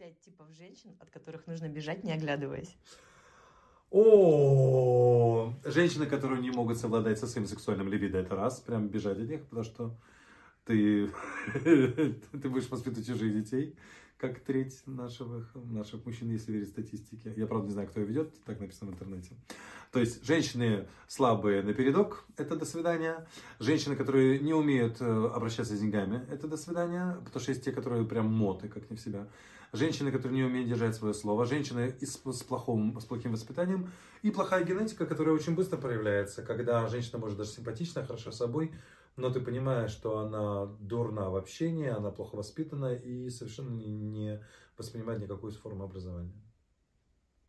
Пять типов женщин, от которых нужно бежать, не оглядываясь. О, женщины, которые не могут совладать со своим сексуальным либидо, это раз, прям бежать от них, потому что ты, ты будешь воспитывать чужих детей, как треть наших, наших мужчин, если верить статистике. Я, правда, не знаю, кто ее ведет, так написано в интернете. То есть, женщины слабые на передок, это до свидания. Женщины, которые не умеют э, обращаться с деньгами, это до свидания, потому что есть те, которые прям моты, как не в себя. Женщины, которые не умеют держать свое слово. Женщины с, плохим, с плохим воспитанием. И плохая генетика, которая очень быстро проявляется, когда женщина может даже симпатична, хороша собой, но ты понимаешь, что она дурна в общении, она плохо воспитана и совершенно не воспринимает никакую форму образования.